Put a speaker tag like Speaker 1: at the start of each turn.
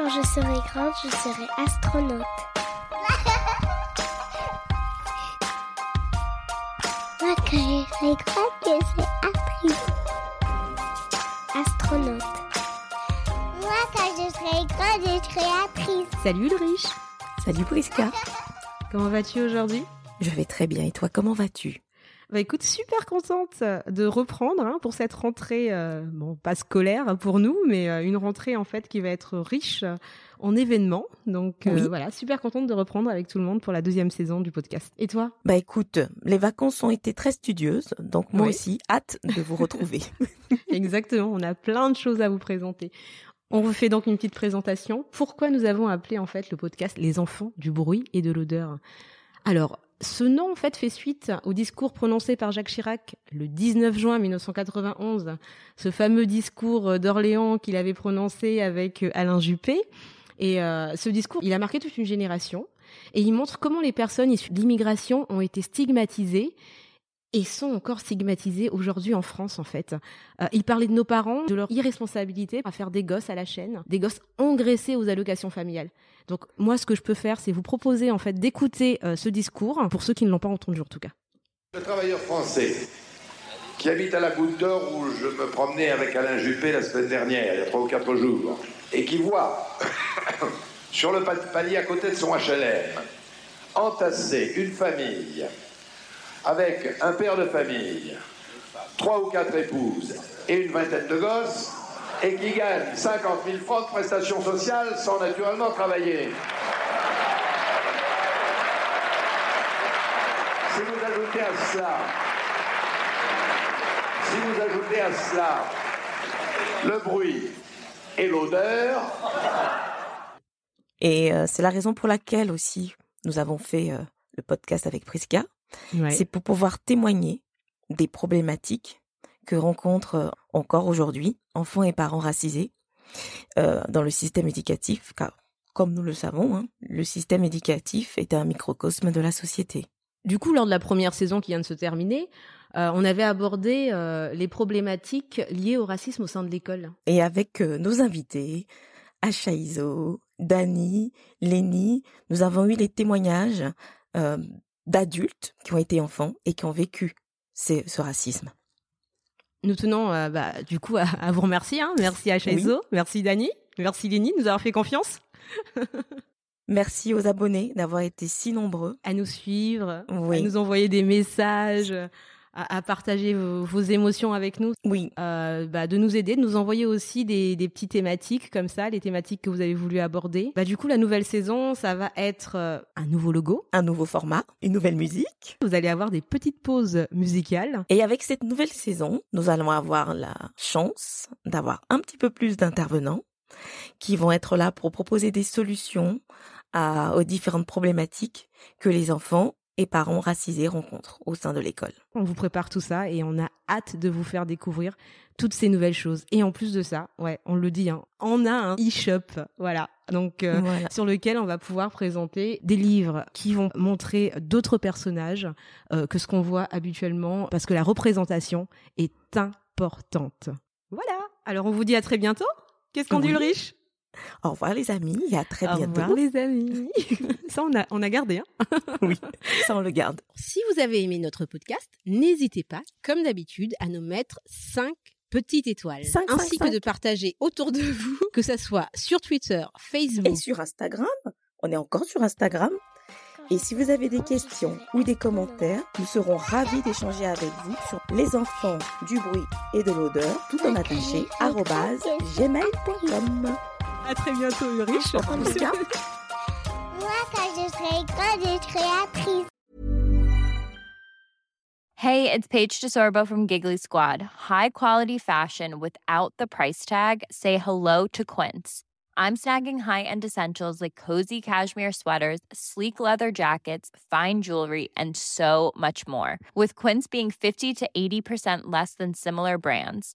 Speaker 1: Quand je serai grande, je serai astronaute. Moi, quand je serai grande, je serai actrice. Astronaute. Moi, quand je serai grande, je serai actrice.
Speaker 2: Salut Ulrich
Speaker 3: Salut Priska.
Speaker 2: Comment vas-tu aujourd'hui?
Speaker 3: Je vais très bien et toi, comment vas-tu?
Speaker 2: Bah écoute, super contente de reprendre hein, pour cette rentrée, euh, bon pas scolaire pour nous, mais euh, une rentrée en fait qui va être riche euh, en événements. Donc euh, voilà, super contente de reprendre avec tout le monde pour la deuxième saison du podcast. Et toi?
Speaker 3: Bah écoute, les vacances ont été très studieuses, donc moi
Speaker 2: Oui.
Speaker 3: aussi, hâte de vous retrouver.
Speaker 2: Exactement, on a plein de choses à vous présenter. On vous fait donc une petite présentation. Pourquoi nous avons appelé en fait le podcast Les enfants du bruit et de l'odeur? Alors, ce nom en fait fait suite au discours prononcé par Jacques Chirac le 19 juin 1991, ce fameux discours d'Orléans qu'il avait prononcé avec Alain Juppé. Et euh, ce discours, il a marqué toute une génération et il montre comment les personnes issues de l'immigration ont été stigmatisées et sont encore stigmatisées aujourd'hui en France en fait. Euh, il parlait de nos parents, de leur irresponsabilité à faire des gosses à la chaîne, des gosses engraissés aux allocations familiales. Donc moi ce que je peux faire c'est vous proposer en fait d'écouter euh, ce discours pour ceux qui ne l'ont pas entendu en tout cas.
Speaker 4: Le travailleur français qui habite à la Goutte d'Or où je me promenais avec Alain Juppé la semaine dernière, il y a trois ou quatre jours, et qui voit sur le pa- palier à côté de son HLM entasser une famille avec un père de famille, trois ou quatre épouses et une vingtaine de gosses, et qui gagne 50 000 francs de prestations sociales sans naturellement travailler. Si vous ajoutez à cela, si vous ajoutez à cela le bruit et l'odeur,
Speaker 3: Et euh, c'est la raison pour laquelle aussi nous avons fait euh, le podcast avec C'est pour pouvoir témoigner des problématiques que rencontrent euh, encore aujourd'hui enfants et parents racisés euh, dans le système éducatif, car comme nous le savons, hein, le système éducatif est un microcosme de la société.
Speaker 2: Du coup, lors de la première saison qui vient de se terminer, euh, on avait abordé euh, les problématiques liées au racisme au sein de l'école.
Speaker 3: Et avec euh, nos invités, Acha Iso, Dani, Lénie, nous avons eu les témoignages euh, d'adultes qui ont été enfants et qui ont vécu ces- ce racisme.
Speaker 2: Nous tenons euh, bah, du coup à, à vous remercier. Hein. Merci à Chaizo, merci Dani, merci Lénie de nous avoir fait confiance,
Speaker 3: Merci aux abonnés d'avoir été si nombreux.
Speaker 2: à nous suivre, à
Speaker 3: Oui,
Speaker 2: nous envoyer des messages, à, à partager vos, vos émotions avec nous.
Speaker 3: oui,
Speaker 2: euh, bah, de nous aider, de nous envoyer aussi des, des petites thématiques comme ça, les thématiques que vous avez voulu aborder. Bah, du coup, la nouvelle saison, ça va être euh, un nouveau logo.
Speaker 3: un nouveau format, une nouvelle musique.
Speaker 2: Vous allez avoir des petites pauses musicales.
Speaker 3: Et avec cette nouvelle saison, nous allons avoir la chance d'avoir un petit peu plus d'intervenants qui vont être là pour proposer des solutions à, aux différentes problématiques que les enfants et parents racisés rencontrent au sein de l'école.
Speaker 2: On vous prépare tout ça et on a hâte de vous faire découvrir toutes ces nouvelles choses. Et en plus de ça, ouais, on le dit, hein, on a un e-shop, voilà. Donc euh,
Speaker 3: Voilà.
Speaker 2: sur lequel on va pouvoir présenter des livres qui vont montrer d'autres personnages euh, que ce qu'on voit habituellement, parce que la représentation est importante. Voilà. Alors on vous dit à très bientôt. Qu'est-ce qu'on dit
Speaker 3: Oui.
Speaker 2: Ulrich
Speaker 3: Au revoir les amis et à très
Speaker 2: Au
Speaker 3: bientôt.
Speaker 2: revoir les amis. ça on a on a gardé. Hein.
Speaker 3: Oui, ça on le garde.
Speaker 2: Si vous avez aimé notre podcast, n'hésitez pas, comme d'habitude, à nous mettre 5 petites étoiles,
Speaker 3: Cinq, cinq,
Speaker 2: ainsi que de partager autour de vous, que ça soit sur Twitter, Facebook.
Speaker 3: Et sur Instagram, on est encore sur Instagram. Et si vous avez des questions ou des commentaires, nous serons ravis d'échanger avec vous sur les enfants du bruit et de l'odeur, tout en attaché, gmail.com.
Speaker 2: À très bientôt, Ulrich.
Speaker 3: Au revoir, Lucas.
Speaker 1: Moi, quand je serai grande, je serai actrice.
Speaker 5: Hey, it's Paige DeSorbo from Giggly Squad. High quality fashion without the price tag. Say hello to Quince. I'm snagging high-end essentials like cozy cashmere sweaters, sleek leather jackets, fine jewelry, and so much more. With Quince being 50 to 80% less than similar brands.